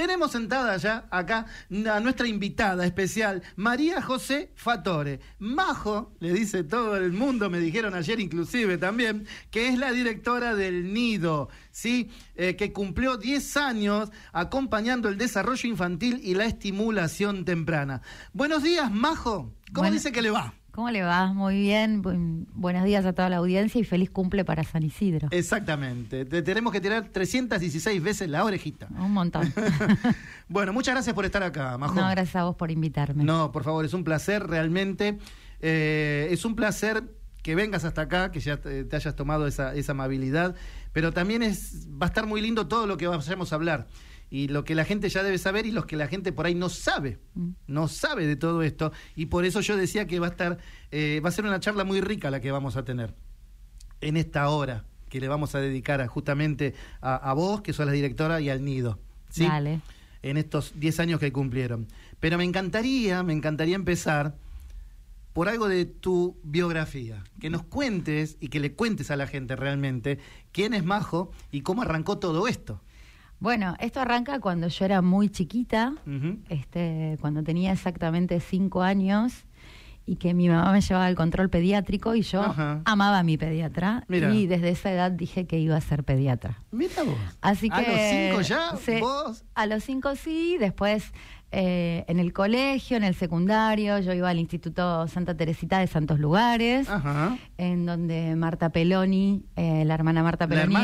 tenemos sentada ya acá a nuestra invitada especial, María José Fatore. Majo, le dice todo el mundo, me dijeron ayer inclusive también, que es la directora del Nido, ¿sí? Eh, que cumplió 10 años acompañando el desarrollo infantil y la estimulación temprana. Buenos días, Majo. ¿Cómo dice que le va? ¿Cómo le va? Muy bien. buenos días a toda la audiencia y feliz cumple para San Isidro. Exactamente. Te tenemos que tirar 316 veces la orejita. Un montón. bueno, muchas gracias por estar acá, Majo. No, gracias a vos por invitarme. No, por favor, es un placer realmente. Eh, es un placer que vengas hasta acá, que ya te, hayas tomado esa, esa amabilidad, pero también es, va a estar muy lindo todo lo que vayamos a hablar y lo que la gente ya debe saber y lo que la gente por ahí no sabe, mm. no sabe de todo esto. Y por eso yo decía que va a estar, eh, va a ser una charla muy rica la que vamos a tener en esta hora que le vamos a dedicar justamente a, vos, que sos la directora, y al Nido. ¿sí? En estos 10 años que cumplieron. Pero me encantaría, me encantaría empezar por algo de tu biografía, que nos cuentes y que le cuentes a la gente realmente quién es Majo y cómo arrancó todo esto. Bueno, esto arranca cuando yo era muy chiquita, este, cuando tenía exactamente cinco años y que mi mamá me llevaba al control pediátrico y yo amaba a mi pediatra y desde esa edad dije que iba a ser pediatra. Mira vos. Así que, ¿A los cinco ya? ¿Vos? A los cinco sí, después eh, en el colegio, en el secundario, yo iba al Instituto Santa Teresita de Santos Lugares, en donde Marta Peloni, eh, la hermana Marta Peloni,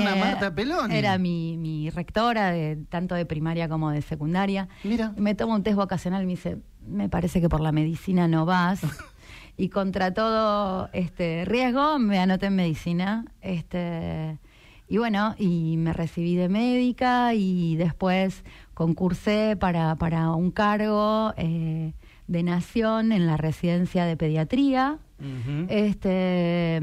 era mi, rectora de tanto de primaria como de secundaria. Mira. Me toma un test vocacional y me dice, me parece que por la medicina no vas. y contra todo este riesgo me anoté en medicina. Este, y bueno, y me recibí de médica y después concursé para, para un cargo eh, de nación en la residencia de pediatría. este,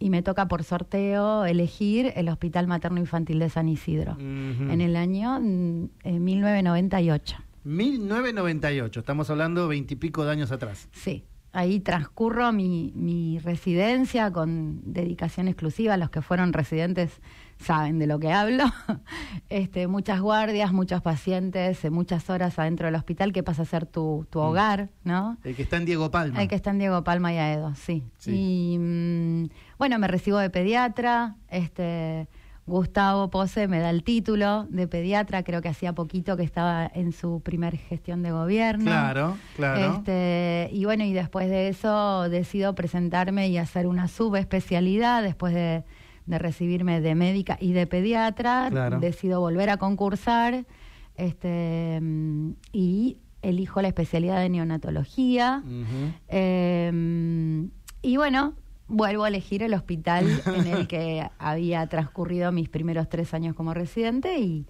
y me toca por sorteo elegir el Hospital Materno Infantil de San Isidro en el año 1998. Mm, 1998, estamos hablando veintipico de años atrás. Sí ahí transcurro mi, mi, residencia con dedicación exclusiva. Los que fueron residentes saben de lo que hablo. este, muchas guardias, muchos pacientes, eh, muchas horas adentro del hospital que pasa a ser tu, tu mm. hogar, ¿no? El que está en Diego Palma. El que está en Diego Palma y Aedo, sí. Y mm, bueno, me recibo de pediatra, este Gustavo Pose me da el título de pediatra, creo que hacía poquito que estaba en su primer gestión de gobierno. Claro, claro. Este, y bueno, y después de eso decido presentarme y hacer una subespecialidad después de, recibirme de médica y de pediatra. Decido volver a concursar este, y elijo la especialidad de neonatología. Em, y bueno, vuelvo a elegir el hospital en el que había transcurrido mis primeros tres años como residente y,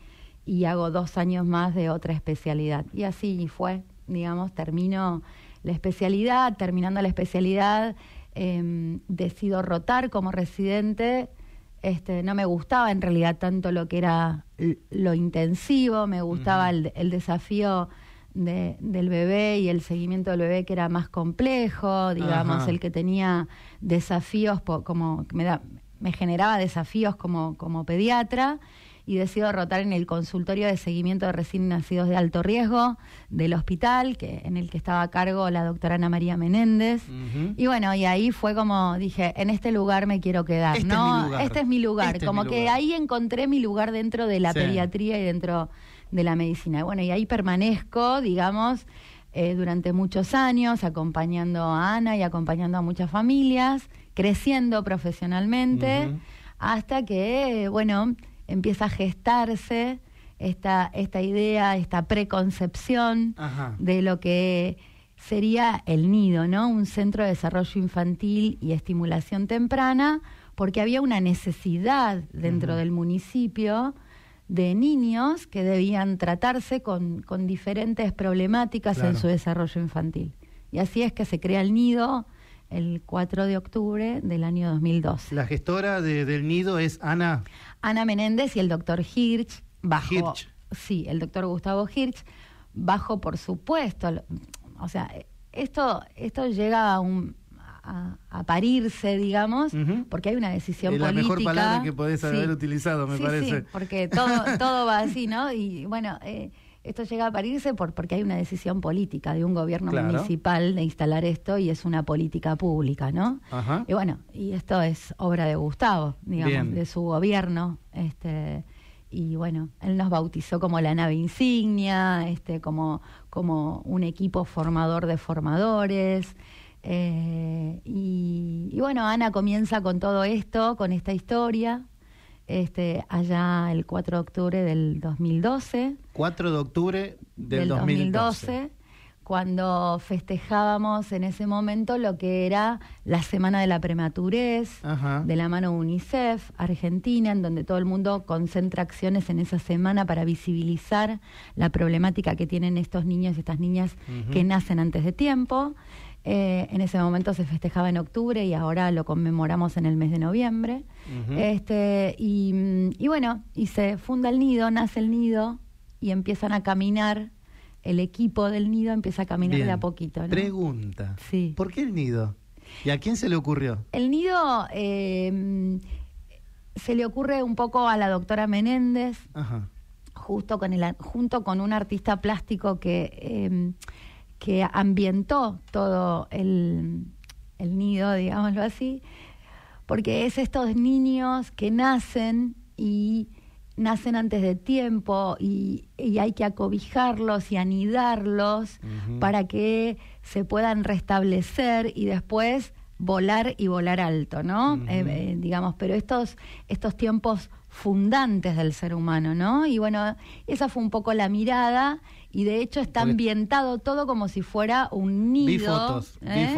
hago dos años más de otra especialidad. Y así fue, digamos, termino la especialidad, terminando la especialidad, em, decido rotar como residente. Este, no me gustaba en realidad tanto lo que era lo intensivo, me gustaba el desafío del bebé y el seguimiento del bebé que era más complejo, digamos, el que tenía desafíos como me da me generaba desafíos como, como pediatra y decido rotar en el consultorio de seguimiento de recién nacidos de alto riesgo del hospital, que, en el que estaba a cargo la doctora Ana María Menéndez. Y bueno, y ahí fue como dije, en este lugar me quiero quedar, este ¿no? Es este es mi lugar. Este como que ahí encontré mi lugar dentro de la pediatría y dentro de la medicina. Bueno, y ahí permanezco, digamos, eh, durante muchos años, acompañando a Ana y acompañando a muchas familias, creciendo profesionalmente, hasta que, bueno, empieza a gestarse esta, esta idea, esta preconcepción de lo que sería el nido, ¿no? Un centro de desarrollo infantil y estimulación temprana, porque había una necesidad dentro del municipio de niños que debían tratarse con, con diferentes problemáticas en su desarrollo infantil. Y así es que se crea el nido el 4 de octubre del año 2002. La gestora del nido es Ana. Ana Menéndez y el doctor Hirsch, bajo... Sí, el doctor Gustavo Hirsch, bajo, por supuesto, o sea, esto, esto llega a un, a, parirse, digamos, porque hay una decisión política. Es la mejor palabra que podés haber utilizado, me parece. Sí, porque todo, todo va así, ¿no? Y bueno, eh, esto llega a parirse por, porque hay una decisión política de un gobierno municipal de instalar esto y es una política pública, ¿no? Y bueno, y esto es obra de Gustavo, digamos, de su gobierno. Este, y bueno, él nos bautizó como la nave insignia, este, como, como un equipo formador de formadores. Eh, y, y, bueno, Ana comienza con todo esto, con esta historia, este, allá el 4 de octubre del 2012. 4 de octubre del, 2012. Cuando festejábamos en ese momento lo que era la Semana de la Prematurez, de la mano UNICEF, Argentina, en donde todo el mundo concentra acciones en esa semana para visibilizar la problemática que tienen estos niños y estas niñas que nacen antes de tiempo. Eh, en ese momento se festejaba en octubre y ahora lo conmemoramos en el mes de noviembre. este, y, y, bueno, y se funda el nido, nace el nido y empiezan a caminar. El equipo del nido empieza a caminar de a poquito. Pregunta. Sí. ¿Por qué el nido? ¿Y a quién se le ocurrió? El nido eh, se le ocurre un poco a la doctora Menéndez, Justo con el, junto con un artista plástico que eh, que ambientó todo el, nido, digámoslo así, porque es estos niños que nacen y nacen antes de tiempo y, hay que acobijarlos y anidarlos para que se puedan restablecer y después volar y volar alto, ¿no? Eh, eh, digamos, pero estos, estos tiempos fundantes del ser humano, ¿no? Y bueno, esa fue un poco la mirada y de hecho está ambientado todo como si fuera un nido ¿eh?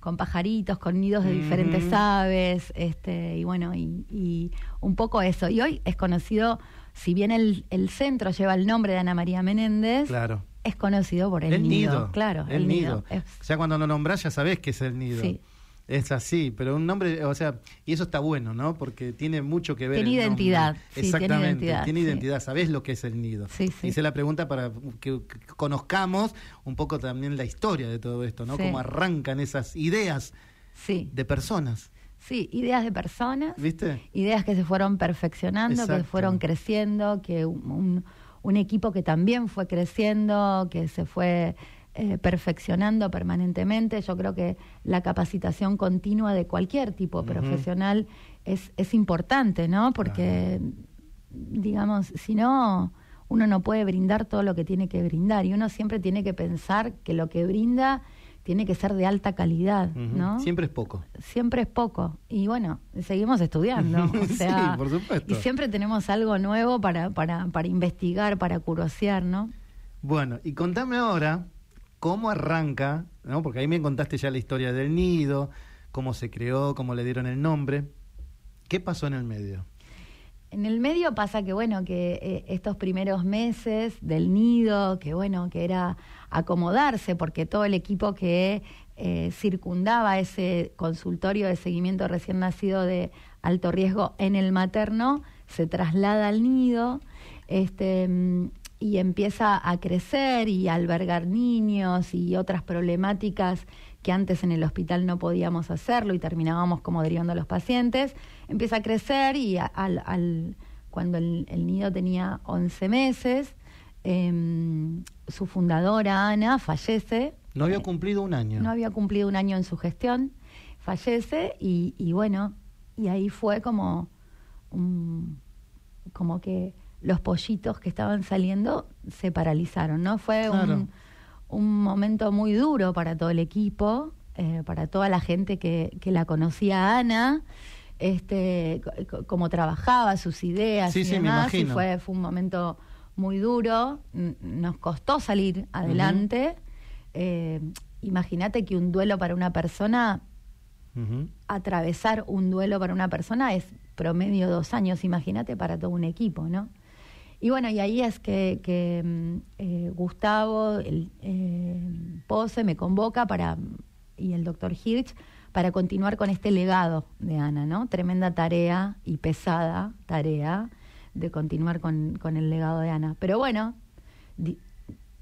Con, pajaritos, con nidos de diferentes aves, este, y bueno, y, un poco eso. Y hoy es conocido, si bien el, centro lleva el nombre de Ana María Menéndez, claro. es conocido por el, nido. Claro, el, nido. O sea, cuando lo nombras ya sabés que es el nido. Sí. Es así, pero un nombre, o sea, y eso está bueno, ¿no? Porque tiene mucho que ver. Tiene identidad. Exactamente, tiene identidad, sabés lo que es el nido. Sí, sí. Hice la pregunta para que, conozcamos un poco también la historia de todo esto, ¿no? Cómo arrancan esas ideas de personas. Sí, ideas de personas. ¿Viste? Ideas que se fueron perfeccionando, que fueron creciendo, que un, un equipo que también fue creciendo, que se fue eh, perfeccionando permanentemente. Yo creo que la capacitación continua de cualquier tipo profesional es, es importante, ¿no? Porque, digamos, si no, uno no puede brindar todo lo que tiene que brindar y uno siempre tiene que pensar que lo que brinda tiene que ser de alta calidad, ¿no? Siempre es poco. Siempre es poco. Y bueno, seguimos estudiando. sí, por supuesto. Y siempre tenemos algo nuevo para, para, para investigar, para curosear, ¿no? Bueno, y contame ahora, cómo arranca, ¿no? porque ahí me contaste ya la historia del nido, cómo se creó, cómo le dieron el nombre. ¿Qué pasó en el medio? En el medio pasa que, bueno, que eh, estos primeros meses del nido, que bueno, que era acomodarse, porque todo el equipo que eh, circundaba ese consultorio de seguimiento recién nacido de alto riesgo en el materno, se traslada al nido. Este, mm, y empieza a crecer y a albergar niños y otras problemáticas que antes en el hospital no podíamos hacerlo y terminábamos como derivando a los pacientes, empieza a crecer y al, cuando el, nido tenía 11 meses, em, su fundadora, Ana, fallece. No había cumplido un año. No había cumplido un año en su gestión, fallece y, y bueno, y ahí fue como, como que los pollitos que estaban saliendo se paralizaron, ¿no? Fue un, momento muy duro para todo el equipo, eh, para toda la gente que, que la conocía a Ana, este, cómo trabajaba, sus ideas y demás, y fue, fue un momento muy duro, nos costó salir adelante. Eh, imagínate que un duelo para una persona, atravesar un duelo para una persona es promedio dos años, imagínate para todo un equipo, ¿no? Y bueno, y ahí es que, mm, eh, Gustavo el, eh, Pose me convoca para, y el doctor Hirsch para continuar con este legado de Ana, ¿no? Tremenda tarea y pesada tarea de continuar con, el legado de Ana. Pero bueno,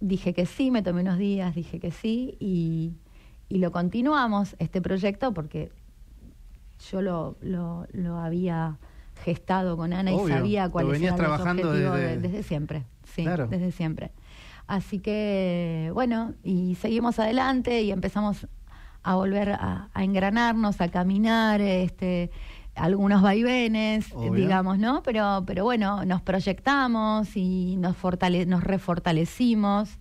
dije que sí, me tomé unos días, dije que sí y, lo continuamos, este proyecto, porque yo lo, lo, lo había gestado con Ana Obvio, y sabía cuáles venías eran los trabajando objetivos desde- de- desde siempre. Sí, Claro. desde siempre. Así que, bueno, y seguimos adelante y empezamos a volver a, a engranarnos, a caminar, este, algunos vaivenes, Obvio. digamos, ¿no? Pero, pero bueno, nos proyectamos y nos, fortale nos refortalecimos.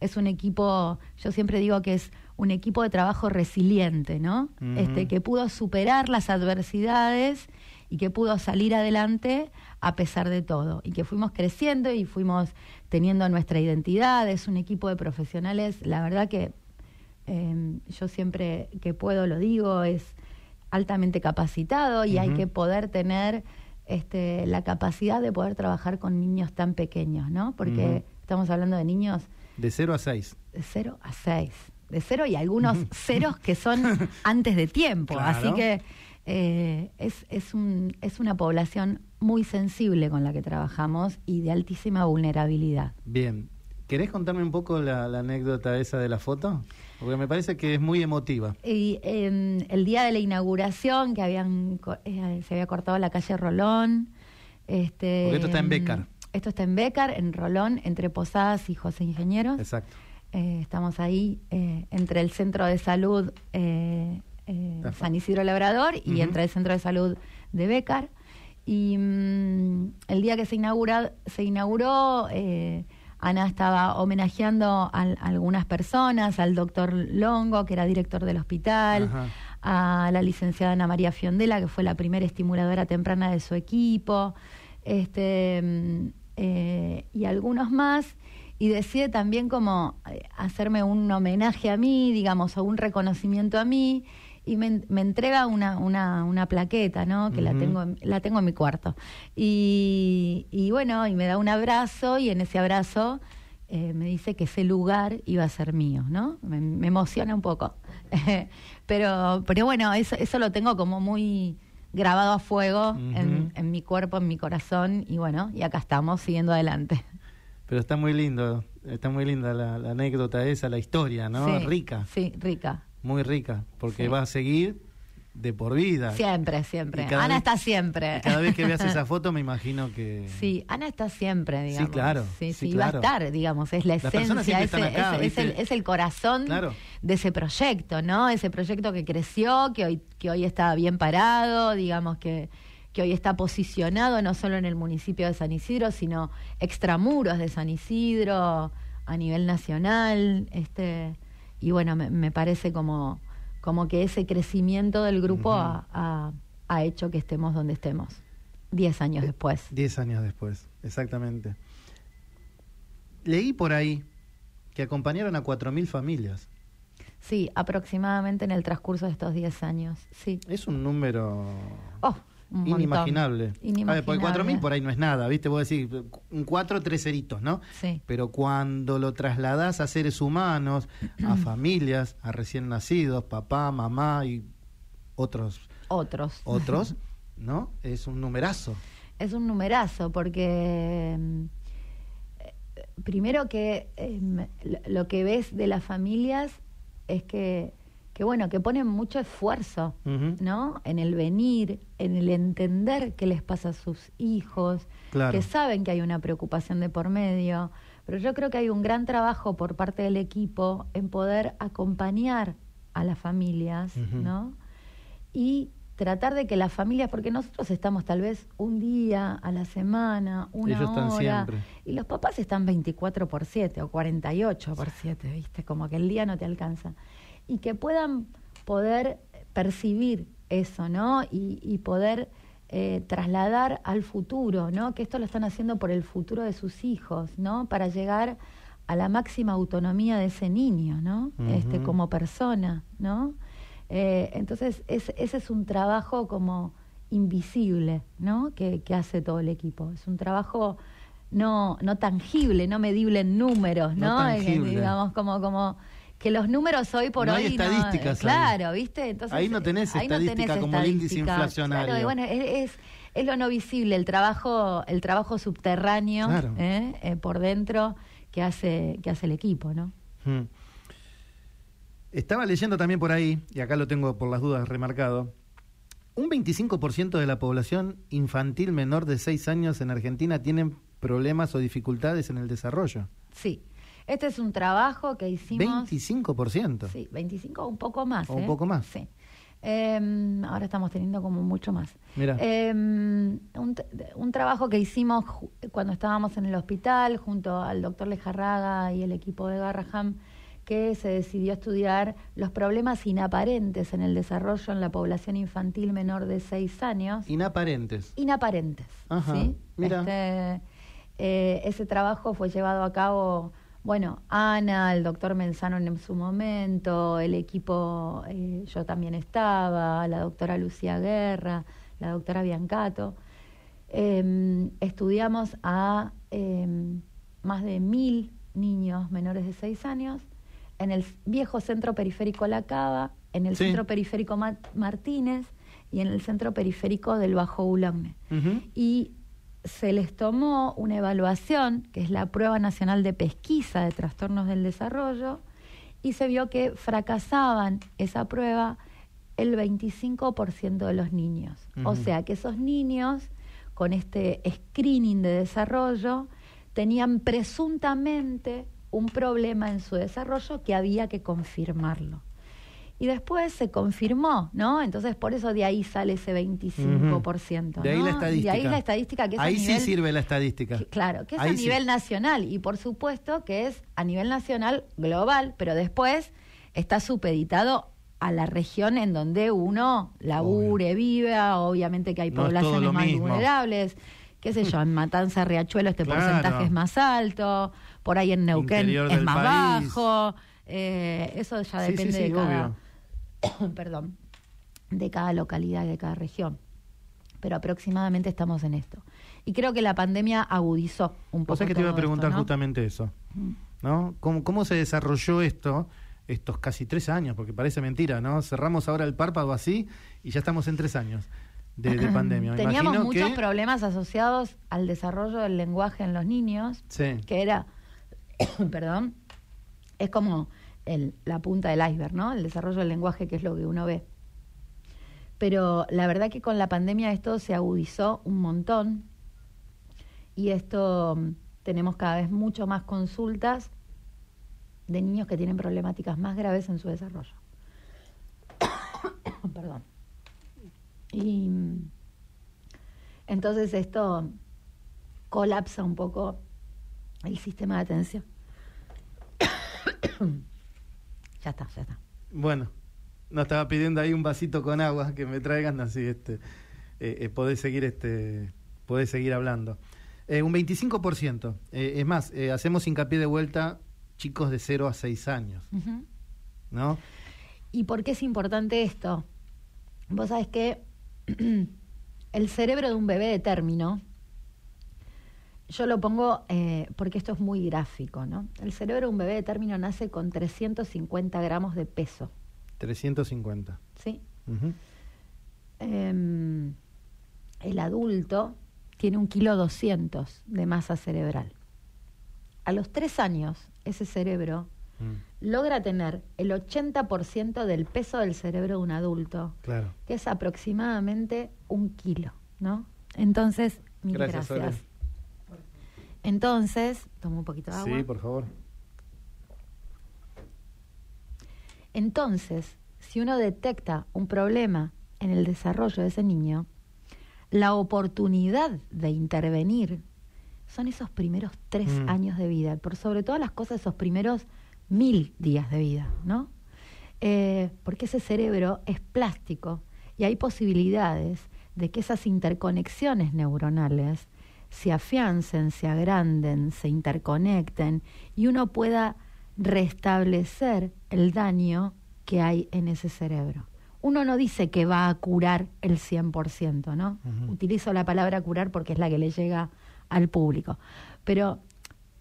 Es un equipo, yo siempre digo que es un equipo de trabajo resiliente, ¿no? Este, que pudo superar las adversidades y que pudo salir adelante a pesar de todo. Y que fuimos creciendo y fuimos teniendo nuestra identidad. Es un equipo de profesionales, la verdad que eh, yo siempre que puedo lo digo, es altamente capacitado y hay que poder tener este, la capacidad de poder trabajar con niños tan pequeños, ¿no? Porque estamos hablando de niños De 0 a 6. de 0 a 6. De 0 y algunos ceros que son antes de tiempo. Claro. Así que eh, es, es, un, es una población muy sensible con la que trabajamos y de altísima vulnerabilidad. Bien. ¿Querés contarme un poco la, la anécdota esa de la foto? Porque me parece que es muy emotiva. Y eh, el día de la inauguración, que habían eh, se había cortado la calle Rolón. Este, Porque esto está en Bécar. Esto está en Bécar, en Rolón, entre Posadas y José Ingenieros. Exacto. Eh, estamos ahí entre el centro de salud eh. San Isidro Labrador y Ujú. entre el centro de salud de Bécar. Y mm, el día que se, inaugura, se inauguró, eh, Ana estaba homenajeando a, a algunas personas, al doctor Longo, que era director del hospital, Ajá. a la licenciada Ana María Fiondela, que fue la primera estimuladora temprana de su equipo, este, mm, eh, y algunos más, y decide también como hacerme un homenaje a mí, digamos, o un reconocimiento a mí, y me, me entrega una, una, una plaqueta, ¿no? Que la tengo en- la tengo en mi cuarto. Y, y bueno, y me da un abrazo, y en ese abrazo eh, me dice que ese lugar iba a ser mío, ¿no? Me, me emociona un poco. pero, pero bueno, eso, eso lo tengo como muy grabado a fuego en, en mi cuerpo, en mi corazón, y bueno, y acá estamos siguiendo adelante. Pero está muy lindo, está muy linda la, la anécdota esa, la historia, ¿no? Sí, Rica, Sí, rica. Muy rica, porque Sí. va a seguir de por vida. Siempre, siempre. Ana vez- está siempre. Cada vez que veas esa foto me imagino que... Sí, Ana está siempre, digamos. claro, Sí, sí, sí, va a estar, digamos, es la esencia, es, acá, es- es el, es el corazón Claro. de ese proyecto, ¿no? Ese proyecto que creció, que hoy, que hoy está bien parado, digamos que, que hoy está posicionado no solo en el municipio de San Isidro, sino extramuros de San Isidro, a nivel nacional, este, y bueno, me, me parece como, como que ese crecimiento del grupo ha, ha- ha hecho que estemos donde estemos, diez años después. Diez años después, exactamente. Leí por ahí que acompañaron a 4.000 familias. Sí, aproximadamente en el transcurso de estos 10 años. Sí. Es un número Oh, un montón. inimaginable. A ver, Inimaginable. porque 4.000 por ahí no es nada, ¿viste? Vos decís, un 4, tres ceritos, ¿no? Sí. Pero cuando lo trasladás a seres humanos, a familias, a recién nacidos, papá, mamá y otros, Otros. otros, ¿no? Es un numerazo. Es un numerazo porque mm, eh, primero que em, lo que ves de las familias es que, que bueno, que ponen mucho esfuerzo. ¿no? En el venir, en el entender qué les pasa a sus hijos, Claro. que saben que hay una preocupación de por medio, pero yo creo que hay un gran trabajo por parte del equipo en poder acompañar a las familias. ¿no? Y tratar de que las familias, porque nosotros estamos tal vez un día a la semana, una Ellos están hora, siempre. y los papás están 24 por 7 o 48 por 7, ¿viste? Como que el día no te alcanza. Y que puedan poder percibir eso, ¿no? Y, y poder eh, trasladar al futuro, ¿no? Que esto lo están haciendo por el futuro de sus hijos, ¿no? Para llegar a la máxima autonomía de ese niño, ¿no? Este, como persona, ¿no? Eh, entonces, es- ese es un trabajo como invisible, ¿no? Que, que hace todo el equipo. Es un trabajo no, no tangible, no medible en números, No digamos, como, como que los números hoy por No hoy hay no- estadísticas ahí. claro, ¿viste? Entonces, Ahí no tenés ahí no estadística como el índice inflacionario. Claro, y bueno, es, es, es lo no visible, el trabajo, el trabajo subterráneo Claro. ¿eh? Eh, por dentro que hace, que hace el equipo, ¿no? Mm. Estaba leyendo también por ahí, y acá lo tengo por las dudas remarcado, Un 25% de la población infantil menor de 6 años en Argentina tienen problemas o dificultades en el desarrollo. Sí. Este es un trabajo que hicimos. 25%. Sí, 25 un poco más. O un ¿eh? poco más. Sí. Em, ahora estamos teniendo como mucho más. Mira. Em, un, trabajo que hicimos cuando estábamos en el hospital junto al doctor Lejarraga y el equipo de Garraham, que se decidió estudiar los problemas inaparentes en el desarrollo en la población infantil menor de 6 años. Inaparentes. Inaparentes. Ajá, ¿sí? mira. Este, eh, ese trabajo fue llevado a cabo, bueno, Ana, el doctor Menzano en su momento, el equipo, eh, yo también estaba, la doctora Lucía Guerra, la doctora Biancato. Eh, estudiamos a eh, más de mil niños menores de seis años en el viejo centro periférico La Cava, en el Sí. centro periférico Ma- Martínez y en el centro periférico del Bajo Ulamne y se les tomó una evaluación, que es la prueba nacional de pesquisa de trastornos del desarrollo, y se vio que fracasaban esa prueba el 25% de los niños. O sea que esos niños, con este screening de desarrollo, tenían presuntamente un problema en su desarrollo que había que confirmarlo. Y después se confirmó, ¿no? Entonces, por eso de ahí sale ese 25%. De ahí la estadística. De ahí la estadística que es a Ahí sí nivel- sirve la estadística. que- claro, que es Ahí a sí. nivel nacional y por supuesto que es a nivel nacional global, pero después está supeditado a la región en donde uno labure, viva, obviamente que hay No poblaciones más mismo. vulnerables, qué sé yo, en Matanza, Riachuelo este Claro. porcentaje es más alto, por ahí en Neuquén Interior es más país. bajo, eh, eso ya Sí, sí, depende sí, de cada, obvio. perdón, de cada localidad y de cada región. Pero aproximadamente estamos en esto. Y creo que la pandemia agudizó un poco. Vos sabés que te iba a esto, preguntar ¿no? justamente eso. Mm. ¿no? ¿Cómo, ¿Cómo se desarrolló esto estos casi tres años? Porque parece mentira, ¿no? Cerramos ahora el párpado así y ya estamos en tres años de, de pandemia. Me Teníamos imagino muchos que- problemas asociados al desarrollo del lenguaje en los niños, Sí. que era, perdón, es como la punta del iceberg, ¿no? El desarrollo del lenguaje, que es lo que uno ve. Pero la verdad que con la pandemia esto se agudizó un montón y esto mm, tenemos cada vez mucho más consultas de niños que tienen problemáticas más graves en su desarrollo. Perdón. Y mm, entonces esto colapsa un poco el sistema de atención. ya está, ya está. Bueno, nos estaba pidiendo ahí un vasito con agua que me traigan así, este, eh, eh, podés seguir, este, podés seguir hablando. Eh, un 25%. Eh, es más, hacemos hincapié de vuelta chicos de 0 a 6 años. ¿no? ¿Y por qué es importante esto? Vos sabés que el cerebro de un bebé de término, yo lo pongo eh, porque esto es muy gráfico, ¿no? El cerebro de un bebé de término nace con 350 gramos de peso, 350. ¿sí? Em, el adulto tiene un kilo 200 de masa cerebral. A los tres años, ese cerebro Mm, logra tener el 80% del peso del cerebro de un adulto, claro. que es aproximadamente un kilo, ¿no? Entonces, mil Gracias, gracias. Entonces, tomo un poquito de agua. Sí, por favor. Entonces, si uno detecta un problema en el desarrollo de ese niño, la oportunidad de intervenir son esos primeros tres Mm. años de vida, por sobre todas las cosas esos primeros mil días de vida, ¿no? Eh, porque ese cerebro es plástico y hay posibilidades de que esas interconexiones neuronales se afiancen, se agranden, se interconecten y uno pueda restablecer el daño que hay en ese cerebro. Uno no dice que va a curar el 100%, ¿no? Utilizo la palabra curar porque es la que le llega al público, pero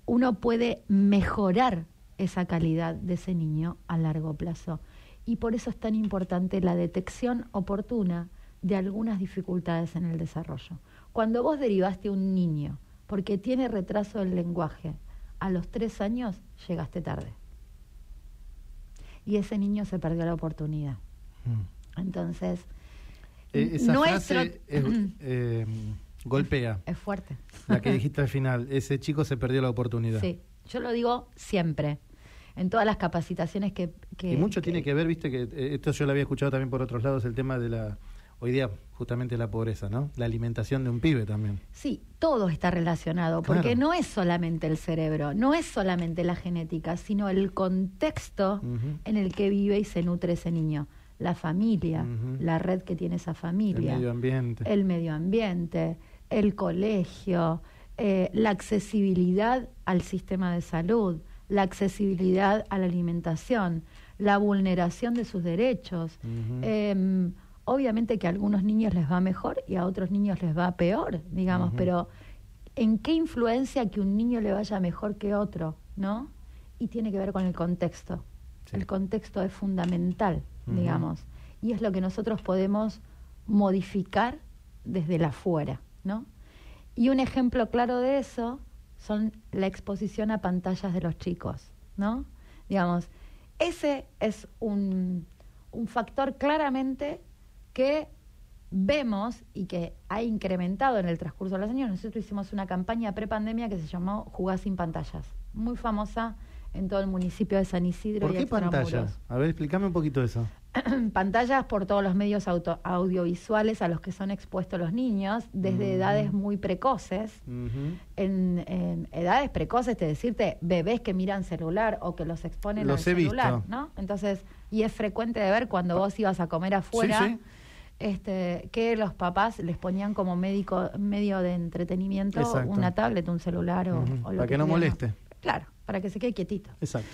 uno puede mejorar esa calidad de ese niño a largo plazo. Y por eso es tan importante la detección oportuna de algunas dificultades en el desarrollo. Cuando vos derivaste un niño porque tiene retraso del lenguaje, a los tres años llegaste tarde. Y ese niño se perdió la oportunidad. Mm. Entonces, Eh, esa Nuestro- frase es, eh, golpea, Es fuerte. la que dijiste al final. Ese chico se perdió la oportunidad. Sí, yo lo digo siempre. En todas las capacitaciones que... que y mucho tiene que ver, viste, que eh, esto yo lo había escuchado también por otros lados, el tema de la, hoy día, justamente la pobreza, ¿no? La alimentación de un pibe también. Sí, todo está relacionado, porque Claro. no es solamente el cerebro, no es solamente la genética, sino el contexto en el que vive y se nutre ese niño. La familia, la red que tiene esa El familia, medio ambiente. el medio ambiente, el colegio, eh, la accesibilidad al sistema de salud, la accesibilidad a la alimentación, la vulneración de sus derechos. Eh, obviamente que a algunos niños les va mejor y a otros niños les va peor, digamos, pero ¿en qué influencia que un niño le vaya mejor que otro, no? Y tiene que ver con el contexto. Sí. El contexto es fundamental, digamos, y es lo que nosotros podemos modificar desde la afuera, ¿no? Y un ejemplo claro de eso son la exposición a pantallas de los chicos, ¿no? Digamos, ese es un, un factor claramente que vemos y que ha incrementado en el transcurso de los años. Nosotros hicimos una campaña prepandemia que se llamó Jugar sin pantallas, muy famosa en todo el municipio de San Isidro ¿Por y qué pantallas? A ver, explícame un poquito eso. pantallas por todos los medios auto- audiovisuales a los que son expuestos los niños desde edades muy precoces. En, en edades precoces, te decirte, bebés que miran celular o que los exponen Los al he celular, visto. ¿no? Entonces, y es frecuente de ver cuando vos ibas a comer afuera, Sí, sí. Este, que los papás les ponían como médico, medio de entretenimiento Exacto. una tablet, un celular o, Ujú. o lo Para que no moleste. Claro, para que se quede quietito. Exacto.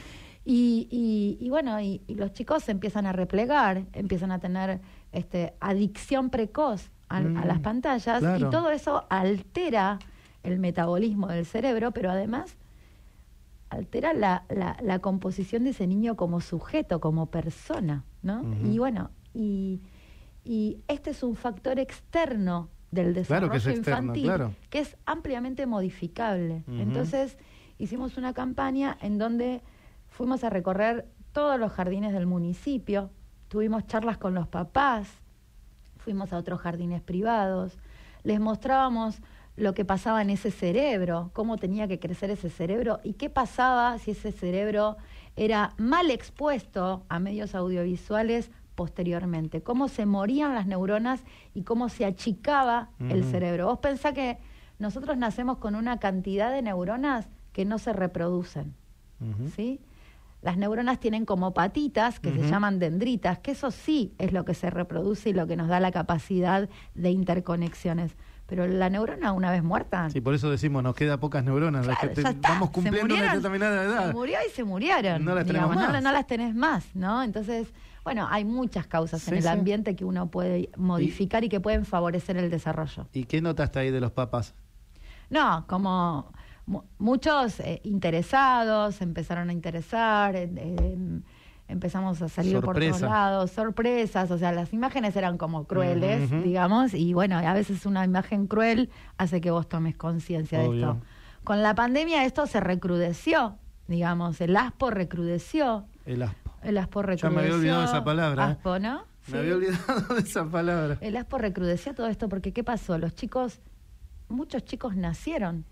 Y, y, y bueno, y, y los chicos se empiezan a replegar, empiezan a tener este, adicción precoz a, a Mm, las pantallas claro. y todo eso altera el metabolismo del cerebro, pero además altera la, la, la composición de ese niño como sujeto, como persona, ¿no? Y bueno, y, y este es un factor externo del desarrollo Claro que es externo, infantil claro. que es ampliamente modificable. Entonces, hicimos una campaña en donde fuimos a recorrer todos los jardines del municipio, tuvimos charlas con los papás, fuimos a otros jardines privados, les mostrábamos lo que pasaba en ese cerebro, cómo tenía que crecer ese cerebro y qué pasaba si ese cerebro era mal expuesto a medios audiovisuales posteriormente, cómo se morían las neuronas y cómo se achicaba el cerebro. Vos pensá que nosotros nacemos con una cantidad de neuronas que no se reproducen. ¿sí? Las neuronas tienen como patitas que se llaman dendritas, que eso sí es lo que se reproduce y lo que nos da la capacidad de interconexiones. Pero la neurona una vez muerta, Sí, por eso decimos, nos queda pocas neuronas. las que te- está, vamos cumpliendo una determinada edad. Se murió y se murieron. No las tenemos digamos, no- más. No, las tenés más, ¿no? Entonces, bueno, hay muchas causas Sí, en el sí. ambiente que uno puede modificar y que pueden favorecer el desarrollo. ¿Y qué notaste ahí de los papás? No, como mu- muchos eh, interesados empezaron a interesar, eh, eh, empezamos a salir por todos lados, sorpresas, o sea, las imágenes eran como crueles, digamos, y bueno, a veces una imagen cruel hace que vos tomes conciencia de esto. Con la pandemia esto se recrudeció, digamos, el aspo recrudeció, El aspo. el aspo Ya recrudeció. me había olvidado esa palabra, ¿eh? Aspo, ¿no? Me Sí. había olvidado de esa palabra. El aspo recrudeció todo esto porque ¿qué pasó? Los chicos, muchos chicos nacieron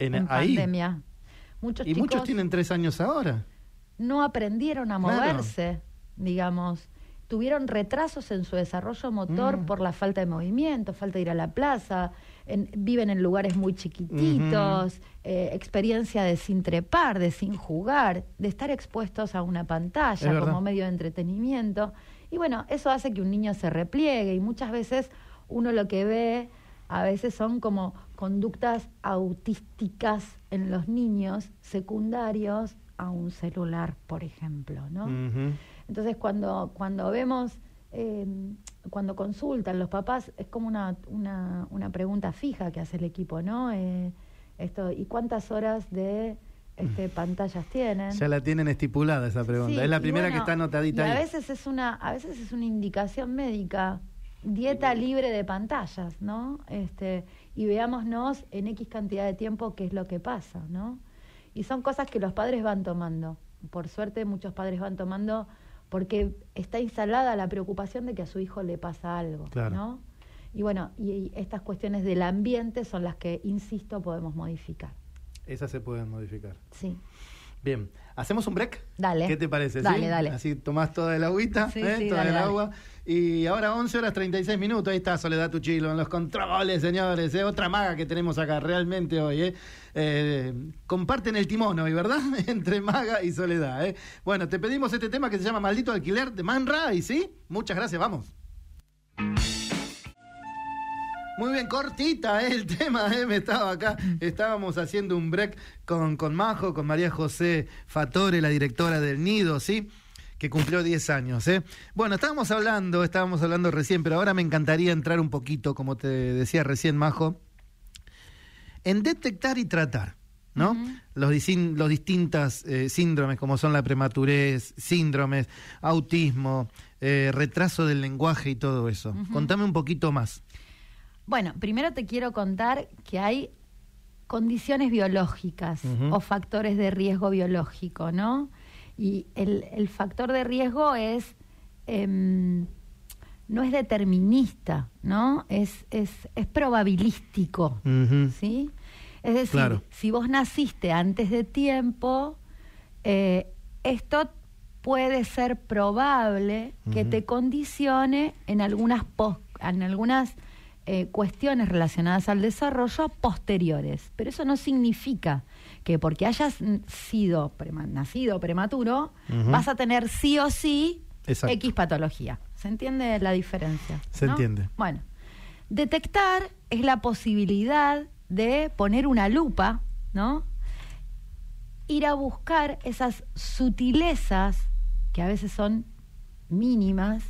En, en ahí. pandemia. Muchos Y chicos muchos tienen tres años ahora. No aprendieron a Claro. moverse, digamos. Tuvieron retrasos en su desarrollo motor Mm. por la falta de movimiento, falta de ir a la plaza, en- viven en lugares muy chiquititos, eh, experiencia de sin trepar, de sin jugar, de estar expuestos a una Es pantalla verdad. como medio de entretenimiento. Y bueno, eso hace que un niño se repliegue y muchas veces uno lo que ve a veces son como conductas autísticas en los niños secundarios a un celular, por ejemplo, ¿no? Entonces, cuando, cuando vemos, eh, cuando consultan los papás, es como una, una, una pregunta fija que hace el equipo, ¿no? Eh, esto, ¿Y cuántas horas de este, pantallas tienen? Ya la tienen estipulada esa pregunta. Sí, es la primera que está anotadita y a ahí. veces es una, a veces es una indicación médica, dieta libre de pantallas, ¿no? Este, y veámonos en X cantidad de tiempo qué es lo que pasa, ¿no? Y son cosas que los padres van tomando. Por suerte muchos padres van tomando porque está instalada la preocupación de que a su hijo le pasa algo, Claro. ¿no? y bueno, y, y estas cuestiones del ambiente son las que, insisto, podemos modificar. Esas se pueden modificar. Sí. Bien, ¿hacemos un break? Dale. ¿Qué te parece? Dale, ¿sí? dale. Así tomás toda el agüita, Sí, ¿eh? sí, toda dale, el dale. agua. Y ahora 11 horas 36 minutos. Ahí está Soledad Tuchilo en los controles, señores. ¿eh? Otra maga que tenemos acá realmente hoy. ¿eh? Eh, comparten el timón hoy, ¿verdad? Entre maga y Soledad. ¿eh? Bueno, te pedimos este tema que se llama Maldito Alquiler de Man Ray, ¿sí? Muchas gracias, vamos. Muy bien, cortita ¿eh? el tema, me estaba acá, estábamos haciendo un break con, con Majo, con María José Fatore, la directora del Nido, ¿sí? Que cumplió 10 años, ¿eh? Bueno, estábamos hablando, estábamos hablando recién, pero ahora me encantaría entrar un poquito, como te decía recién, Majo, en detectar y tratar, ¿no? Los, disin- los distintas eh, síndromes, como son la prematurez, síndromes, autismo, eh, retraso del lenguaje y todo eso. Contame un poquito más. Bueno, primero te quiero contar que hay condiciones biológicas o factores de riesgo biológico, ¿no? Y el, el factor de riesgo es em, no es determinista, ¿no? Es, es, es probabilístico. ¿sí? Es decir, Claro. si vos naciste antes de tiempo, eh, esto puede ser probable que te condicione en algunas, pos- en algunas eh, cuestiones relacionadas al desarrollo posteriores. Pero eso no significa que porque hayas sido prema- nacido prematuro, vas a tener sí o sí Exacto. X patología. ¿Se entiende la diferencia? Se no? entiende. Bueno, detectar es la posibilidad de poner una lupa, ¿no? Ir a buscar esas sutilezas que a veces son mínimas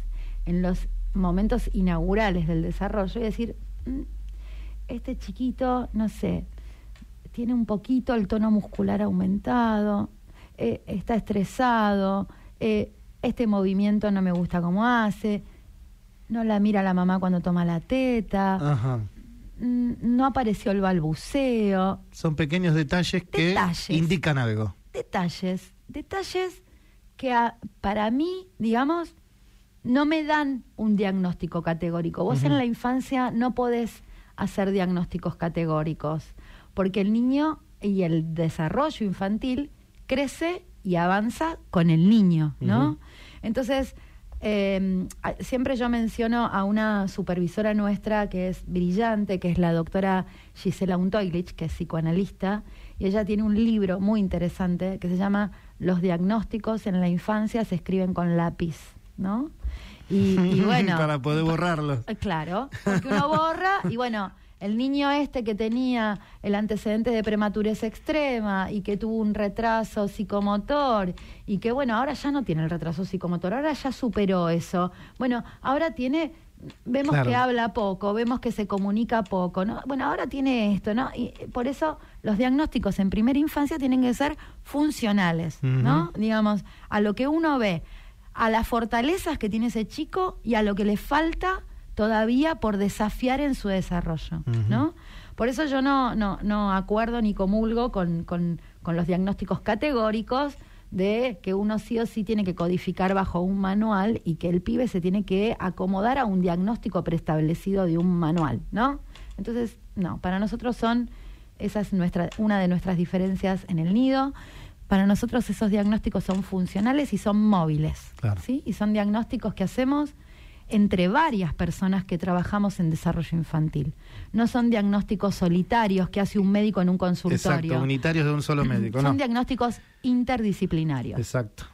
en los momentos inaugurales del desarrollo y decir, "Mm, este chiquito, no sé, tiene un poquito el tono muscular aumentado, eh, está estresado, eh, este movimiento no me gusta cómo hace, no la mira la mamá cuando toma la teta, Ajá. mm, no apareció el balbuceo, Son pequeños detalles que indican algo. detalles, detalles que a- para mí, digamos, no me dan un diagnóstico categórico. Vos en la infancia no podés hacer diagnósticos categóricos, porque el niño y el desarrollo infantil crece y avanza con el niño, ¿no? Entonces, eh, siempre yo menciono a una supervisora nuestra que es brillante, que es la doctora Gisela Untoilich, que es psicoanalista, y ella tiene un libro muy interesante que se llama Los diagnósticos en la infancia se escriben con lápiz, ¿no? Y, y bueno, Para poder borrarlo. eh, Claro, porque uno borra y bueno, el niño este que tenía el antecedente de prematurez extrema y que tuvo un retraso psicomotor y que bueno, ahora ya no tiene el retraso psicomotor, ahora ya superó eso. Bueno, ahora tiene vemos Claro. que habla poco, vemos que se comunica poco, ¿no? Bueno, ahora tiene esto, ¿no? Y por eso los diagnósticos en primera infancia tienen que ser funcionales, ¿no? Digamos, a lo que uno ve, a las fortalezas que tiene ese chico y a lo que le falta todavía por desafiar en su desarrollo. ¿no? Por eso yo no, no, no acuerdo ni comulgo con, con, con los diagnósticos categóricos de que uno sí o sí tiene que codificar bajo un manual y que el pibe se tiene que acomodar a un diagnóstico preestablecido de un manual, ¿no? Entonces, no, para nosotros son, esa es nuestra, una de nuestras diferencias en el nido. Para nosotros esos diagnósticos son funcionales y son móviles, Claro. ¿sí? Y son diagnósticos que hacemos entre varias personas que trabajamos en desarrollo infantil. No son diagnósticos solitarios que hace un médico en un consultorio. Exacto, unitarios de un solo médico, Son ¿no? diagnósticos interdisciplinarios. Exacto.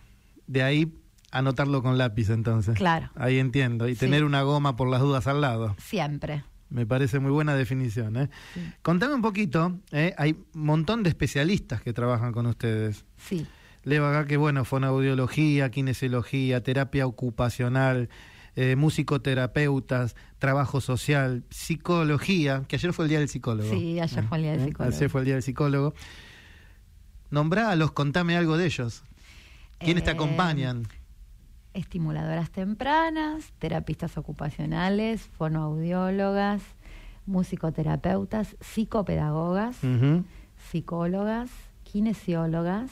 De ahí anotarlo con lápiz entonces. Claro. Ahí entiendo. Y Sí. tener una goma por las dudas al lado. Siempre. Me parece muy buena definición. ¿eh? Sí. Contame un poquito, ¿eh? hay un montón de especialistas que trabajan con ustedes. Sí. Leo acá que, bueno, fonoaudiología, kinesiología, terapia ocupacional, eh, musicoterapeutas, trabajo social, psicología, que ayer fue el día del psicólogo. Sí, ayer fue el día del ¿Eh? psicólogo. Ayer fue el día del psicólogo. Nombrálos, contame algo de ellos. ¿Quiénes te Eh, acompañan? Estimuladoras tempranas, terapistas ocupacionales, fonoaudiólogas, musicoterapeutas, psicopedagogas, psicólogas, kinesiólogas.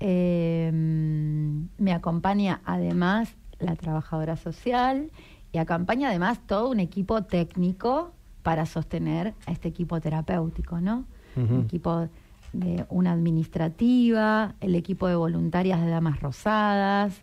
Eh, me acompaña además la trabajadora social y acompaña además todo un equipo técnico para sostener a este equipo terapéutico, ¿no? Un equipo de una administrativa, el equipo de voluntarias de Damas Rosadas,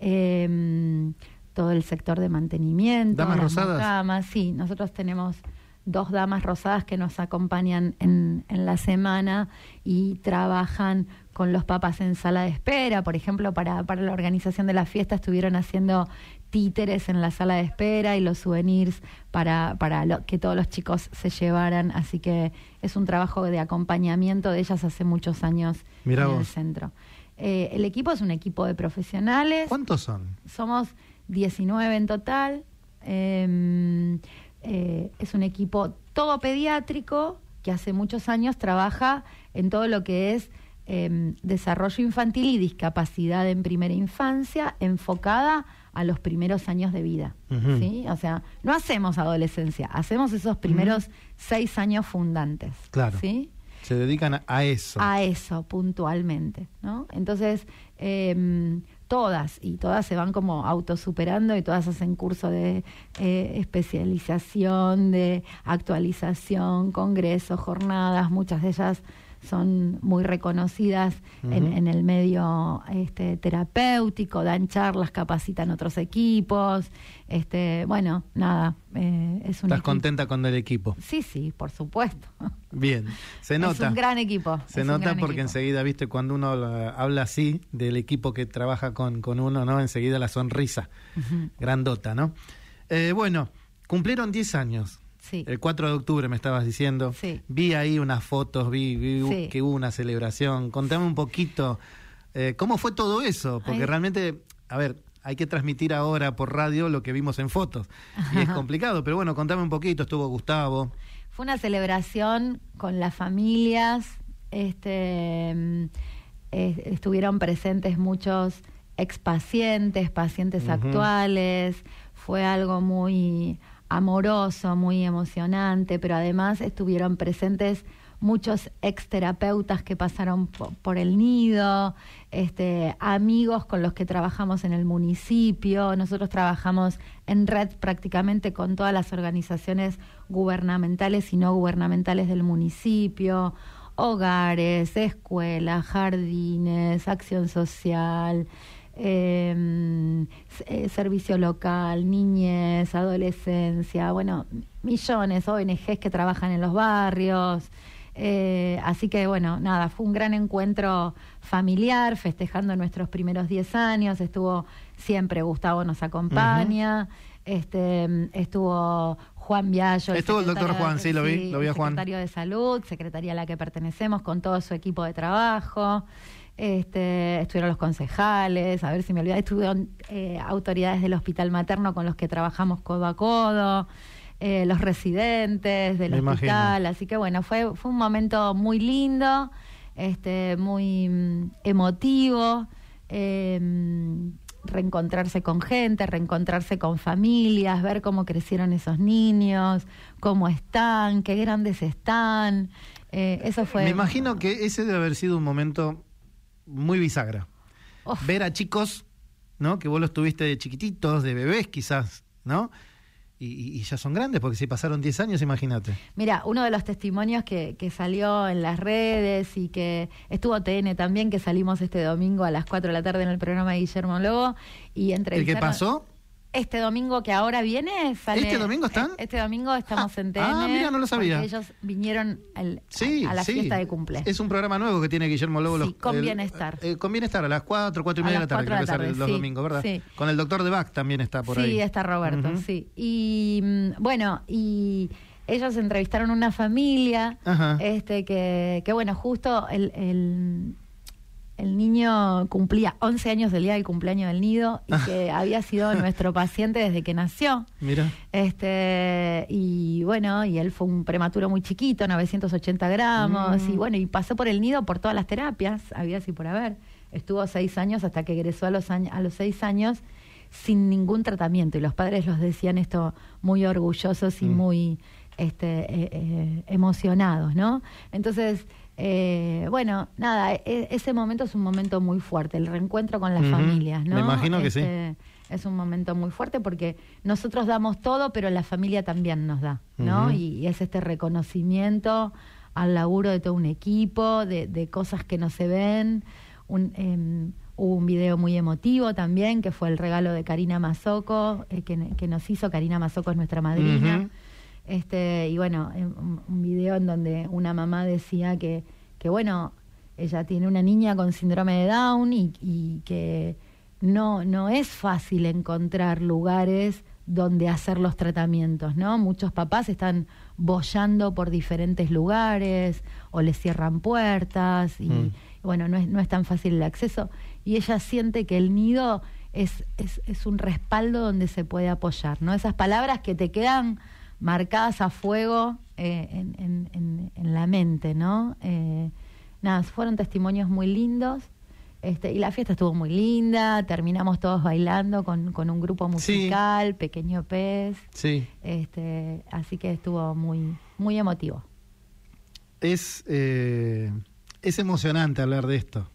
em, todo el sector de mantenimiento. ¿Damas Rosadas? sí, nosotros tenemos dos damas rosadas que nos acompañan en, en, la semana y trabajan con los papas en sala de espera. Por ejemplo, para, para la organización de la fiesta estuvieron haciendo títeres en la sala de espera y los souvenirs para, para que todos los chicos se llevaran. Así que es un trabajo de acompañamiento de ellas hace muchos años en el centro. Eh, el equipo es un equipo de profesionales. ¿Cuántos son? Somos 19 en total. Em, eh, es un equipo todo pediátrico que hace muchos años trabaja en todo lo que es em, desarrollo infantil y discapacidad en primera infancia enfocada a los primeros años de vida. ¿sí? O sea, no hacemos adolescencia, hacemos esos primeros seis años fundantes. Claro. ¿sí? Se dedican a eso. A eso, puntualmente. ¿no? Entonces, eh, todas, y todas se van como autosuperando y todas hacen curso de eh, especialización, de actualización, congresos, jornadas, muchas de ellas son muy reconocidas en, el medio este, terapéutico, dan charlas, capacitan otros equipos. Este, bueno, nada, eh, es un ¿Estás contenta con el equipo? Sí, sí, por supuesto. Bien, se nota. Es un gran equipo. Se nota porque enseguida, viste, cuando uno habla así del equipo que trabaja con, con uno, ¿no? Enseguida la sonrisa, grandota, ¿no? Eh, bueno, cumplieron 10 años el 4 de octubre me estabas diciendo. Vi ahí unas fotos, vi, que hubo una celebración. Contame un poquito eh, cómo fue todo eso, porque realmente, a ver, hay que transmitir ahora por radio lo que vimos en fotos. Y es complicado, pero bueno, contame un poquito, estuvo Gustavo. Fue una celebración con las familias, este, mm, estuvieron presentes muchos expacientes, pacientes actuales, fue algo muy amoroso, muy emocionante, pero además estuvieron presentes muchos exterapeutas que pasaron por, el nido, este, amigos con los que trabajamos en el municipio. Nosotros trabajamos en red prácticamente con todas las organizaciones gubernamentales y no gubernamentales del municipio, hogares, escuelas, jardines, acción social. Em, eh, servicio local, niñez, adolescencia, bueno, millones ONGs que trabajan en los barrios. Eh, así que bueno, nada, fue un gran encuentro familiar, festejando nuestros primeros 10 años. Estuvo siempre Gustavo nos acompaña. Este, estuvo Juan Viallo. Estuvo el, doctor Juan, sí, lo vi, lo vi a Juan. Secretario de Salud, secretaría a la que pertenecemos, con todo su equipo de trabajo. Este, estuvieron los concejales, a ver si me olvidé, estuvieron eh, autoridades del hospital materno con los que trabajamos codo a codo, eh, los residentes del hospital, así que bueno, fue, fue un momento muy lindo, este, muy mm, emotivo, em, reencontrarse con gente, reencontrarse con familias, ver cómo crecieron esos niños, cómo están, qué grandes están. Eh, eso fue. Me imagino que ese debe haber sido un momento muy bisagra. Ver a chicos, ¿no? Que vos los tuviste de chiquititos, de bebés quizás, ¿no? Y, ya son grandes, porque si pasaron 10 años, imagínate. Mira, uno de los testimonios que, que, salió en las redes y que estuvo TN también, que salimos este domingo a las 4 de la tarde en el programa de Guillermo Lobo. Y ¿El qué pasó? Este domingo que ahora viene sale. ¿Este domingo están? Este domingo estamos en TN. Ah, mira, no lo sabía. Ellos vinieron a, la fiesta de cumple. Es un programa nuevo que tiene Guillermo Lobo. Sí, con bienestar. Eh, con bienestar, a las 4, 4 y media de la tarde, creo que sale los domingos, ¿verdad? Sí. Con el doctor de Bach también está por ahí. Sí, está Roberto, sí. Y mm, bueno, y ellos entrevistaron una familia, este que, que bueno, justo el, el el niño cumplía 11 años del día del cumpleaños del nido y que había sido nuestro paciente desde que nació. Mira. Este, y bueno, y él fue un prematuro muy chiquito, 980 gramos, y mm. bueno, y pasó por el nido por todas las terapias, había así por haber. Estuvo seis años hasta que egresó a los, a los seis años sin ningún tratamiento. Y los padres los decían esto muy orgullosos y mm. muy este, eh, eh, emocionados, ¿no? Entonces, eh, bueno, nada, e, ese momento es un momento muy fuerte, el reencuentro con las familias, ¿no? Me imagino que sí. Este, Es un momento muy fuerte porque nosotros damos todo, pero la familia también nos da, ¿no? Y, y es este reconocimiento al laburo de todo un equipo, de, de cosas que no se ven. Un, em, hubo un video muy emotivo también, que fue el regalo de Karina Mazoco, eh, que, que nos hizo. Karina Mazoco es nuestra madrina. Este, y bueno, un, un video en donde una mamá decía que, que bueno, ella tiene una niña con síndrome de Down y, y que no, no es fácil encontrar lugares donde hacer los tratamientos, ¿no? Muchos papás están bollando por diferentes lugares o les cierran puertas y, Mm. bueno, no es, no es tan fácil el acceso. Y ella siente que el nido es, es, es un respaldo donde se puede apoyar, ¿no? Esas palabras que te quedan marcadas a fuego eh, en, en- en- en la mente, ¿no? Eh, nada, fueron testimonios muy lindos. Este, y la fiesta estuvo muy linda, terminamos todos bailando con, con un grupo Sí. musical, Pequeño Pez, Sí. este, así que estuvo muy, muy emotivo. Es, eh, es emocionante hablar de esto.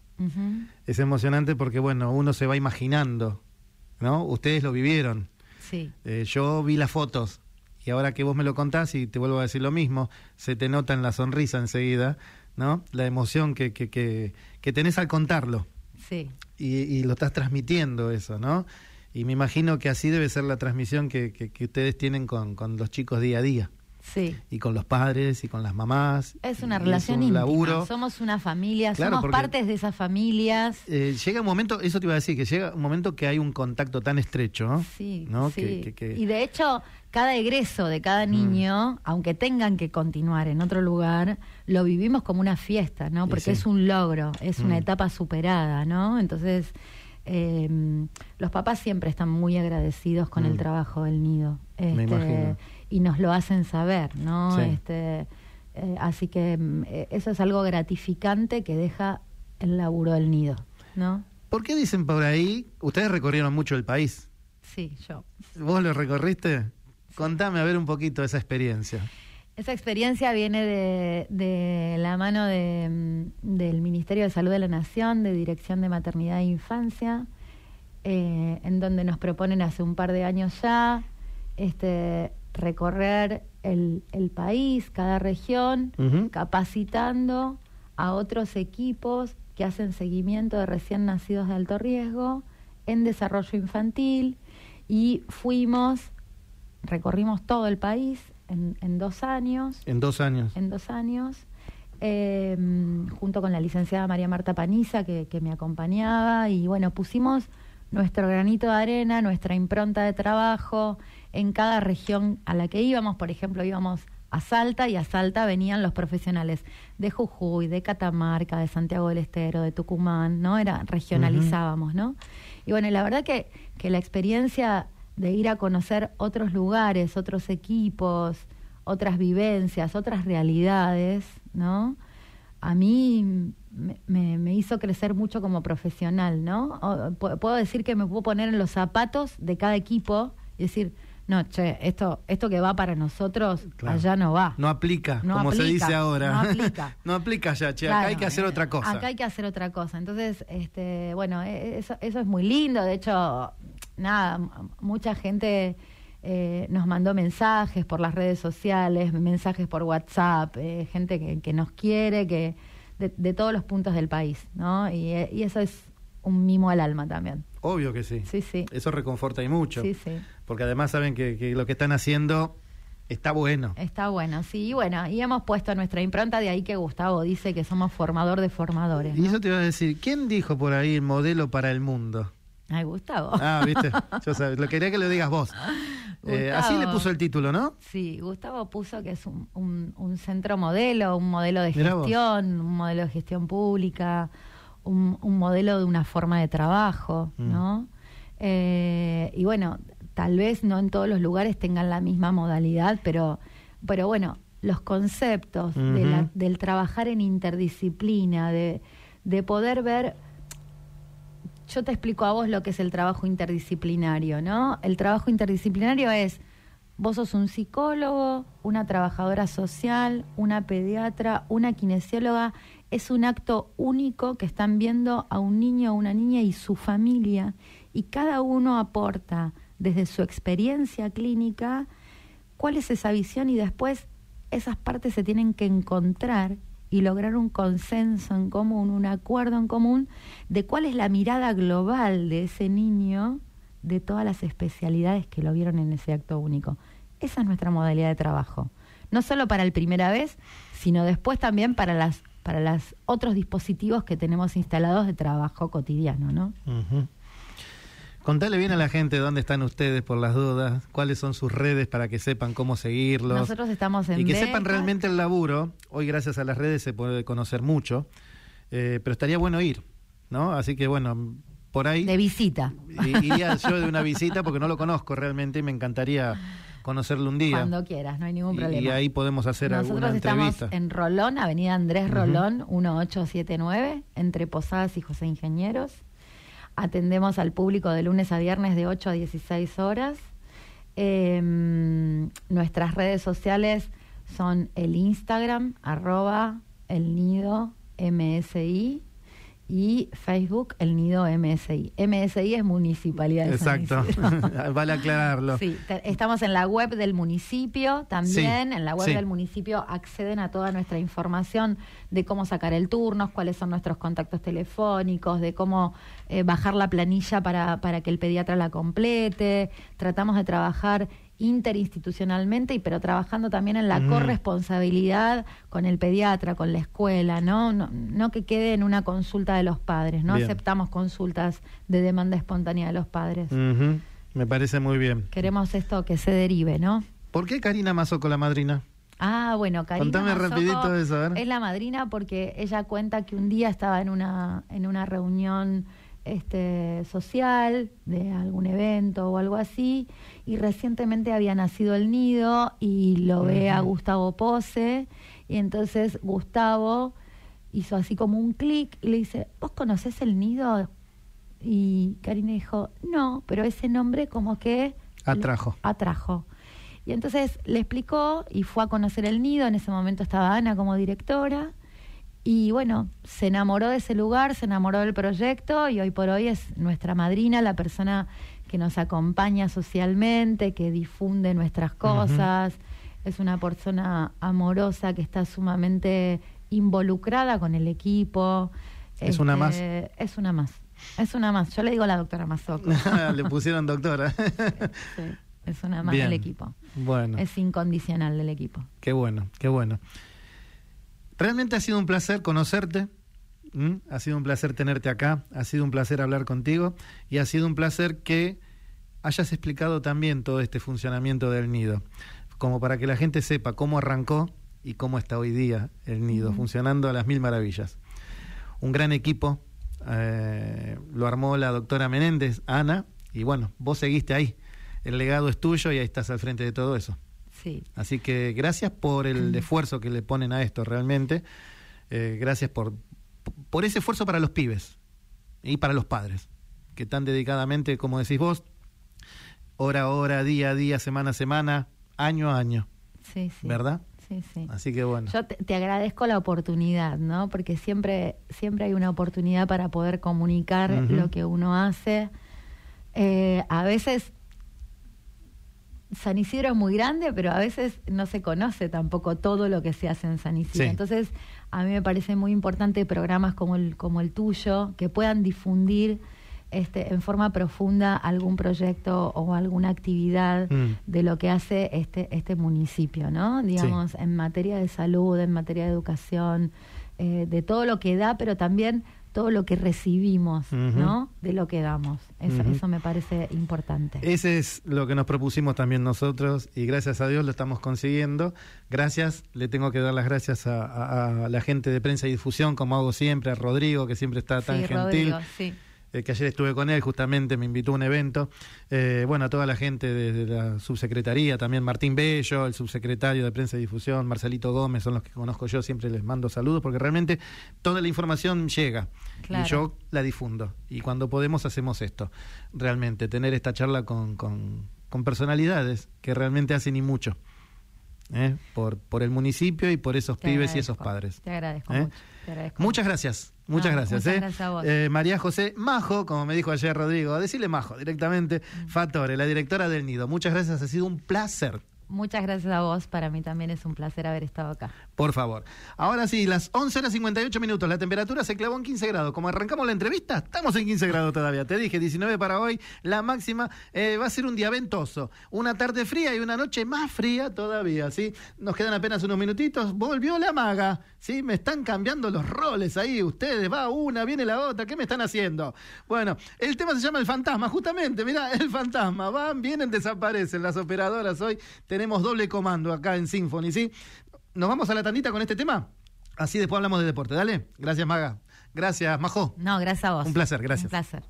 Es emocionante porque, bueno, uno se va imaginando, ¿no? Ustedes lo vivieron. Sí, Eh, yo vi las fotos y ahora que vos me lo contás y te vuelvo a decir lo mismo, se te nota en la sonrisa enseguida, ¿no? La emoción que, que, que, que tenés al contarlo sí, y, y lo estás transmitiendo eso, ¿no? Y me imagino que así debe ser la transmisión que, que, que ustedes tienen con, con los chicos día a día sí. y con los padres y con las mamás. Es una relación un íntima. Somos una familia, Claro, somos partes de esas familias. Eh, llega un momento, eso te iba a decir, que llega un momento que hay un contacto tan estrecho, ¿no? Sí, ¿No? sí. Que- que- que- Y de hecho, cada egreso de cada Mm. niño, aunque tengan que continuar en otro lugar, lo vivimos como una fiesta, ¿no? Porque sí. es un logro, es una Mm. etapa superada, ¿no? Entonces, eh, los papás siempre están muy agradecidos con Mm. el trabajo del nido. Me Este, imagino. Y nos lo hacen saber, ¿no? Sí. Este, eh, así que mm, eh, eso es algo gratificante que deja el laburo del nido, ¿no? ¿Por qué dicen por ahí, ustedes recorrieron mucho el país? Sí, yo. ¿Vos lo recorriste? Contame a ver un poquito esa experiencia. Esa experiencia viene de, de la mano de, mm, del Ministerio de Salud de la Nación, de Dirección de Maternidad e Infancia, eh, en donde nos proponen hace un par de años ya este, recorrer el, el país, cada región, capacitando a otros equipos que hacen seguimiento de recién nacidos de alto riesgo en desarrollo infantil y fuimos, recorrimos todo el país en, en dos años, En dos años. en dos años, eh, junto con la licenciada María Marta Paniza que, que me acompañaba y bueno, pusimos nuestro granito de arena, nuestra impronta de trabajo en cada región a la que íbamos, por ejemplo, íbamos a Salta y a Salta venían los profesionales de Jujuy, de Catamarca, de Santiago del Estero, de Tucumán, ¿no? Era regionalizábamos, ¿no? Y bueno, la verdad que, que la experiencia de ir a conocer otros lugares, otros equipos, otras vivencias, otras realidades, ¿no? A mí me, me- me hizo crecer mucho como profesional, ¿no? O- puedo decir que me puedo poner en los zapatos de cada equipo y decir, no, che, esto, esto que va para nosotros, Claro. allá no va. No aplica, No como se dice ahora. no aplica. no aplica ya, che, acá hay que hacer otra cosa. Acá hay que hacer otra cosa. Entonces, este, bueno, eh, eso, eso es muy lindo. De hecho, nada, mucha gente eh, nos mandó mensajes por las redes sociales, mensajes por WhatsApp, eh, gente que, que nos quiere, que de, de todos los puntos del país, ¿no? Y, eh, y eso es un mimo al alma también. Obvio que sí. Sí, sí. Eso reconforta y mucho. Sí, sí. Porque además saben que, que lo que están haciendo está bueno. Está bueno, sí. Y bueno, y hemos puesto nuestra impronta, de ahí que Gustavo dice que somos formador de formadores. Y eso te iba a decir, ¿quién dijo por ahí modelo para el mundo? Ay, Gustavo. Ah, viste, yo sabía, lo quería que lo digas vos. Eh, así le puso el título, ¿no? Sí, Gustavo puso que es un, un- un centro modelo, un modelo de gestión, un modelo de gestión pública, un, un modelo de una forma de trabajo, Mm. ¿no? Eh, y bueno, tal vez no en todos los lugares tengan la misma modalidad, pero, pero bueno, los conceptos de la- Ujú. del trabajar en interdisciplina, de, de poder ver yo te explico a vos lo que es el trabajo interdisciplinario, ¿no? El trabajo interdisciplinario es Vos sos un psicólogo, una trabajadora social, una pediatra, una kinesióloga. Es un acto único que están viendo a un niño o una niña y su familia y cada uno aporta desde su experiencia clínica cuál es esa visión y después esas partes se tienen que encontrar y lograr un consenso en común, un acuerdo en común de cuál es la mirada global de ese niño de todas las especialidades que lo vieron en ese acto único. Esa es nuestra modalidad de trabajo. No solo para el primera vez, sino después también para las para los otros dispositivos que tenemos instalados de trabajo cotidiano, ¿no? Contale bien a la gente dónde están ustedes por las dudas, cuáles son sus redes para que sepan cómo seguirlos. Nosotros estamos en Y que sepan realmente el laburo. Hoy gracias a las redes se puede conocer mucho, eh, pero estaría bueno ir, ¿no? Así que bueno, por ahí... De visita. Iría yo de una visita porque no lo conozco realmente y me encantaría conocerlo un día. Cuando quieras, no hay ningún problema. Y, ahí podemos hacer Nosotros alguna entrevista. estamos en Rolón, Avenida Andrés Rolón, 1879, entre Posadas y José Ingenieros. Atendemos al público de lunes a viernes de 8 a 16 horas. Em, nuestras redes sociales son el Instagram, arroba el nido MSI y Facebook El Nido MSI. MSI es Municipalidad de Exacto, vale aclararlo. Sí, estamos en la web del municipio también. En la web del municipio acceden a toda nuestra información de cómo sacar el turno, cuáles son nuestros contactos telefónicos, de cómo eh, bajar la planilla para, para que el pediatra la complete. Tratamos de trabajar interinstitucionalmente, y pero trabajando también en la corresponsabilidad con el pediatra, con la escuela, ¿no? ¿no? que quede en una consulta de los padres, no aceptamos consultas de demanda espontánea de los padres. Me parece muy bien. Queremos esto que se derive, ¿no? ¿Por qué Karina Mazoco la madrina? Ah, bueno, Karina Contame rapidito eso, Es la madrina porque ella cuenta que un día estaba en una, en una reunión este, social, de algún evento o algo así, y recientemente había nacido el nido y lo ve a Gustavo Pose, y entonces Gustavo hizo así como un clic y le dice, ¿vos conocés el nido? Y Karina dijo, no, pero ese nombre como que... Atrajo. Atrajo. Y entonces le explicó y fue a conocer el nido, en ese momento estaba Ana como directora, y bueno, se enamoró de ese lugar, se enamoró del proyecto y hoy por hoy es nuestra madrina, la persona que nos acompaña socialmente, que difunde nuestras cosas. Es una persona amorosa que está sumamente involucrada con el equipo. ¿Es una más? Este, es una más. Es una más. Yo le digo a la doctora Mazoco. le pusieron doctora. sí, es una más del equipo. Bueno. Es incondicional del equipo. Qué bueno, qué bueno. Realmente ha sido un placer conocerte, ha sido un placer tenerte acá, ha sido un placer hablar contigo y ha sido un placer que hayas explicado también todo este funcionamiento del nido, como para que la gente sepa cómo arrancó y cómo está hoy día el nido, funcionando a las mil maravillas. Un gran equipo, eh, lo armó la doctora Menéndez, Ana, y bueno, vos seguiste ahí. El legado es tuyo y ahí estás al frente de todo eso. Así que gracias por el esfuerzo que le ponen a esto realmente. Eh, gracias por, por ese esfuerzo para los pibes y para los padres, que tan dedicadamente, como decís vos, hora a hora, día a día, semana a semana, año a año. Sí, sí. ¿Verdad? Sí, sí. Así que bueno. Yo te, agradezco la oportunidad, ¿no? Porque siempre, siempre hay una oportunidad para poder comunicar lo que uno hace. Eh, a veces San Isidro es muy grande, pero a veces no se conoce tampoco todo lo que se hace en San Isidro. Entonces, a mí me parece muy importante programas como el, como el tuyo, que puedan difundir este, en forma profunda algún proyecto o alguna actividad mm. de lo que hace este, este municipio, ¿no? Digamos, en materia de salud, en materia de educación, eh, de todo lo que da, pero también todo lo que recibimos, ¿no? De lo que damos. Eso, eso me parece importante. Ese es lo que nos propusimos también nosotros y gracias a Dios lo estamos consiguiendo. Gracias, le tengo que dar las gracias a, la gente de prensa y difusión, como hago siempre, a Rodrigo, que siempre está tan gentil. Rodrigo, sí. Eh, que ayer estuve con él, justamente me invitó a un evento. Eh, bueno, a toda la gente de, la subsecretaría, también Martín Bello, el subsecretario de Prensa y Difusión, Marcelito Gómez, son los que conozco yo, siempre les mando saludos, porque realmente toda la información llega y yo la difundo. Y cuando podemos hacemos esto, realmente, tener esta charla con, con, con personalidades que realmente hacen y mucho. ¿eh? Por, por el municipio y por esos Te pibes y esos padres. Te agradezco mucho. Muchas gracias, muchas No, gracias. muchas ¿eh? gracias a vos. Eh, María José Majo, como me dijo ayer Rodrigo, decirle Majo directamente, Mm. Fatore, la directora del Nido. Muchas gracias, ha sido un placer. Muchas gracias a vos. Para mí también es un placer haber estado acá. Por favor. Ahora sí, las 11 horas 58 minutos. La temperatura se clavó en 15 grados. Como arrancamos la entrevista, estamos en 15 grados todavía. Te dije, 19 para hoy. La máxima eh, va a ser un día ventoso. Una tarde fría y una noche más fría todavía, ¿sí? Nos quedan apenas unos minutitos. Volvió la maga, ¿sí? Me están cambiando los roles ahí. Ustedes, va una, viene la otra. ¿Qué me están haciendo? Bueno, el tema se llama El Fantasma, justamente. Mirá, El Fantasma. Van, vienen, desaparecen las operadoras hoy. Tenemos doble comando acá en Symphony, ¿sí? ¿Nos vamos a la tandita con este tema? Así después hablamos de deporte. Dale. Gracias, Maga. Gracias, Majo. No, gracias a vos. Un placer, gracias. Un placer.